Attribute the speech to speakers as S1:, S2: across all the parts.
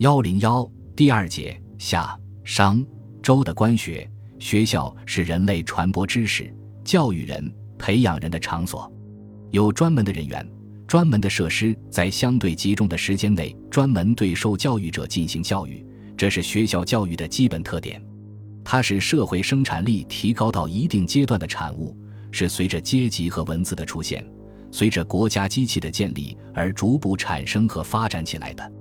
S1: 幺零幺第二节夏商周的官学学校是人类传播知识、教育人、培养人的场所，有专门的人员、专门的设施，在相对集中的时间内，专门对受教育者进行教育，这是学校教育的基本特点。它是社会生产力提高到一定阶段的产物，是随着阶级和文字的出现，随着国家机器的建立而逐步产生和发展起来的。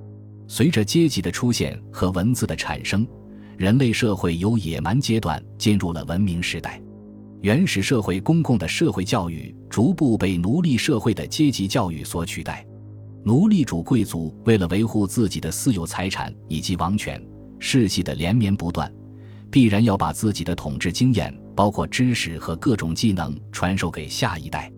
S1: 随着阶级的出现和文字的产生，人类社会由野蛮阶段进入了文明时代。原始社会公共的社会教育逐步被奴隶社会的阶级教育所取代。奴隶主贵族为了维护自己的私有财产以及王权，世系的连绵不断，必然要把自己的统治经验，包括知识和各种技能传授给下一代。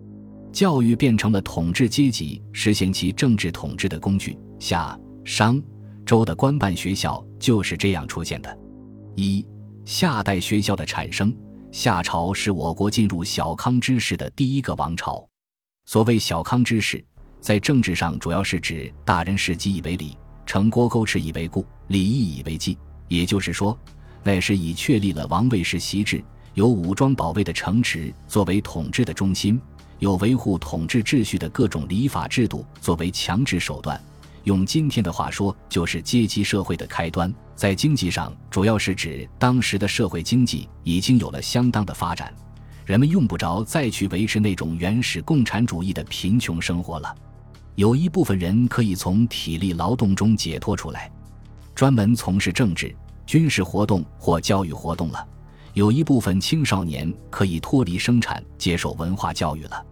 S1: 教育变成了统治阶级实行其政治统治的工具。下。商周的官办学校就是这样出现的。一夏代学校的产生，夏朝是我国进入小康之势的第一个王朝。所谓小康之势，在政治上主要是指大人事己以为礼，城郭沟池以为固，礼义以为纪。也就是说，那时已确立了王位世袭制，有武装保卫的城池作为统治的中心，有维护统治秩序的各种礼法制度作为强制手段。用今天的话说，就是阶级社会的开端。在经济上，主要是指当时的社会经济已经有了相当的发展，人们用不着再去维持那种原始共产主义的贫穷生活了。有一部分人可以从体力劳动中解脱出来，专门从事政治、军事活动或教育活动了。有一部分青少年可以脱离生产，接受文化教育了。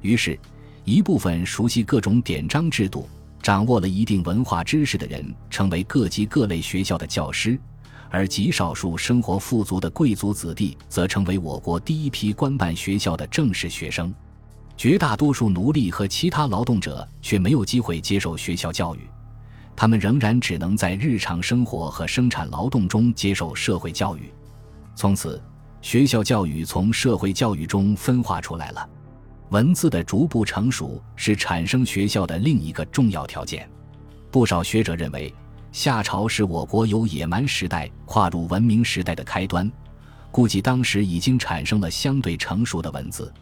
S1: 于是，一部分熟悉各种典章制度。掌握了一定文化知识的人成为各级各类学校的教师，而极少数生活富足的贵族子弟则成为我国第一批官办学校的正式学生。绝大多数奴隶和其他劳动者却没有机会接受学校教育，他们仍然只能在日常生活和生产劳动中接受社会教育。从此，学校教育从社会教育中分化出来了。文字的逐步成熟是产生学校的另一个重要条件。不少学者认为，夏朝是我国由野蛮时代跨入文明时代的开端，估计当时已经产生了相对成熟的文字。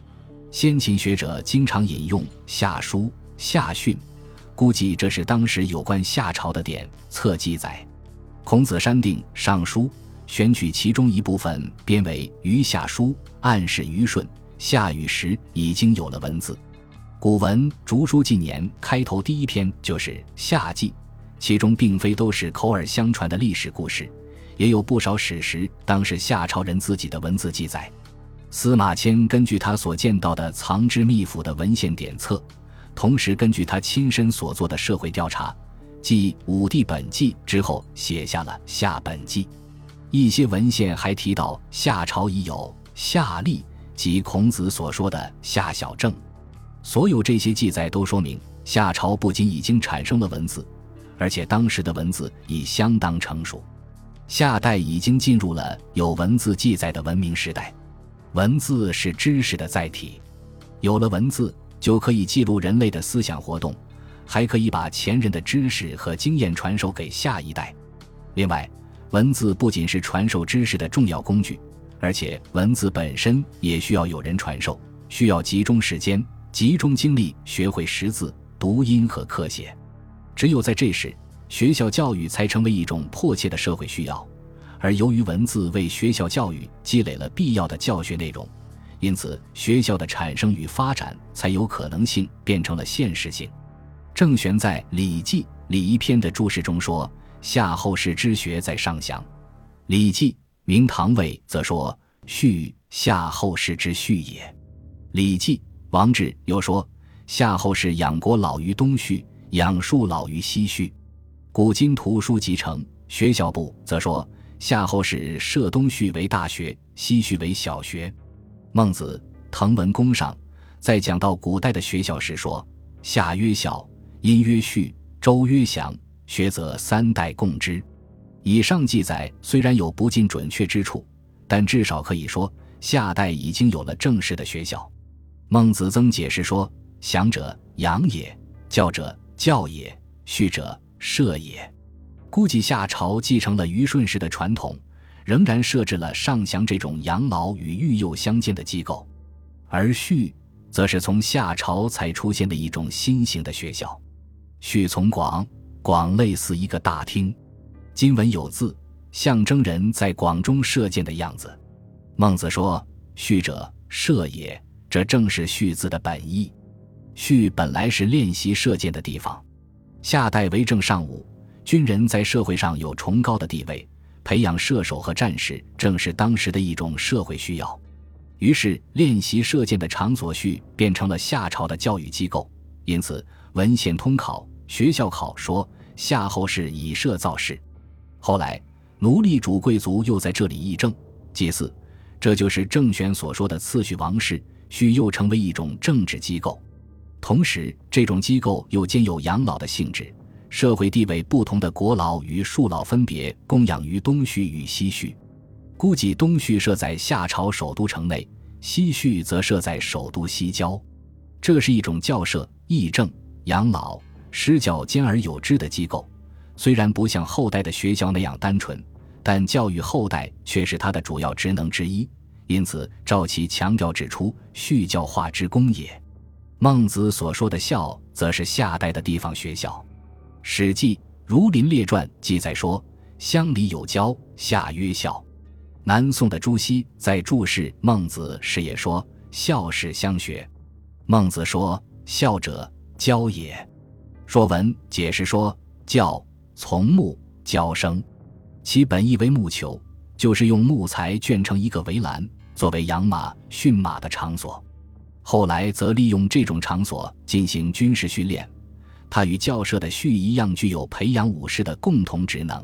S1: 先秦学者经常引用《夏书》《夏训》，估计这是当时有关夏朝的典册记载。孔子删定《尚书》，选取其中一部分编为《虞夏书》，暗示虞舜。夏禹时已经有了文字，古文《竹书纪年》开头第一篇就是《夏记》，其中并非都是口耳相传的历史故事，也有不少史实当是夏朝人自己的文字记载。司马迁根据他所见到的藏之秘府的文献典册，同时根据他亲身所做的社会调查，继《武帝本纪》之后，写下了《夏本纪》。一些文献还提到夏朝已有夏历。即孔子所说的夏小正，所有这些记载都说明夏朝不仅已经产生了文字，而且当时的文字已相当成熟。夏代已经进入了有文字记载的文明时代。文字是知识的载体，有了文字就可以记录人类的思想活动，还可以把前人的知识和经验传授给下一代。另外，文字不仅是传授知识的重要工具。而且文字本身也需要有人传授，需要集中时间、集中精力学会识字、读音和刻写。只有在这时，学校教育才成为一种迫切的社会需要。而由于文字为学校教育积累了必要的教学内容，因此学校的产生与发展才有可能性变成了现实性。郑玄在《礼记·礼仪篇》的注释中说：“夏后氏之学在上祥。”《礼记》。明唐魏则说：“序夏后氏之序也。”《礼记·王志》又说：“夏后氏养国老于东序，养庶老于西序。”《古今图书集成》学校部则说：“夏后氏设东序为大学，西序为小学。”《孟子·滕文公上》在讲到古代的学校时说：“夏曰小，殷曰序，周曰祥，学则三代共之。”以上记载虽然有不尽准确之处，但至少可以说夏代已经有了正式的学校。孟子曾解释说：“祥者养也，教者教也，序者社也。”估计夏朝继承了虞舜时的传统，仍然设置了上祥这种养老与育幼相间的机构，而序则是从夏朝才出现的一种新型的学校。序从广，广类似一个大厅，金文有字，象征人在广中射箭的样子。孟子说：“序者，射也。”这正是序字的本意。序本来是练习射箭的地方。夏代为政尚武。军人在社会上有崇高的地位，培养射手和战士正是当时的一种社会需要。于是，练习射箭的场所序变成了夏朝的教育机构。因此，文献通考、学校考说夏后氏以射造势。后来，奴隶主贵族又在这里议政、祭祀，这就是郑玄所说的次序王室。序又成为一种政治机构，同时，这种机构又兼有养老的性质。社会地位不同的国老与庶老分别供养于东序与西序，估计东序设在夏朝首都城内，西序则设在首都西郊。这是一种教社、议政、养老、施教兼而有之的机构。虽然不像后代的学校那样单纯，但教育后代却是他的主要职能之一。因此，赵齐强调指出序教化之功也。孟子所说的孝，则是夏代的地方学校。《史记·儒林列传》记载说：“乡里有教，夏曰孝。”南宋的朱熹在注释《孟子》时也说：“孝是乡学。”孟子说：“孝者，教也。”《说文》解释说：“教，从木，教生。”其本意为木球，就是用木材圈成一个围栏，作为养马、驯马的场所。后来则利用这种场所进行军事训练。它与教社的序一样，具有培养武士的共同职能。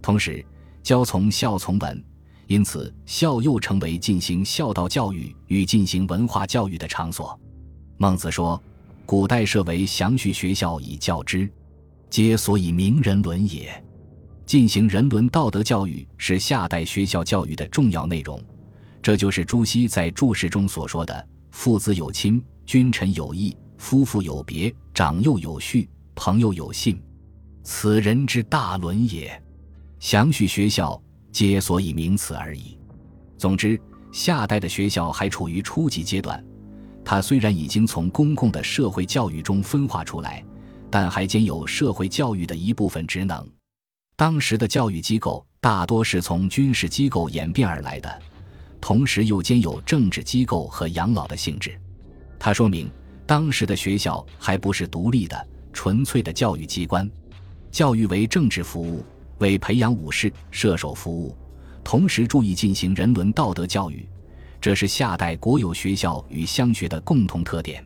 S1: 同时，教从孝从文，因此孝又成为进行孝道教育与进行文化教育的场所。孟子说：“古代设为详序学校以教之，皆所以明人伦也。”进行人伦道德教育是夏代学校教育的重要内容。这就是朱熹在注释中所说的：“父子有亲，君臣有义。”夫妇有别，长幼有序，朋友有信，此人之大伦也。详叙学校皆所以名此而已。总之，夏代的学校还处于初级阶段。它虽然已经从公共的社会教育中分化出来，但还兼有社会教育的一部分职能。当时的教育机构大多是从军事机构演变而来的，同时又兼有政治机构和养老的性质。它说明。当时的学校还不是独立的、纯粹的教育机关，教育为政治服务，为培养武士、射手服务，同时注意进行人伦道德教育，这是夏代国有学校与乡学的共同特点。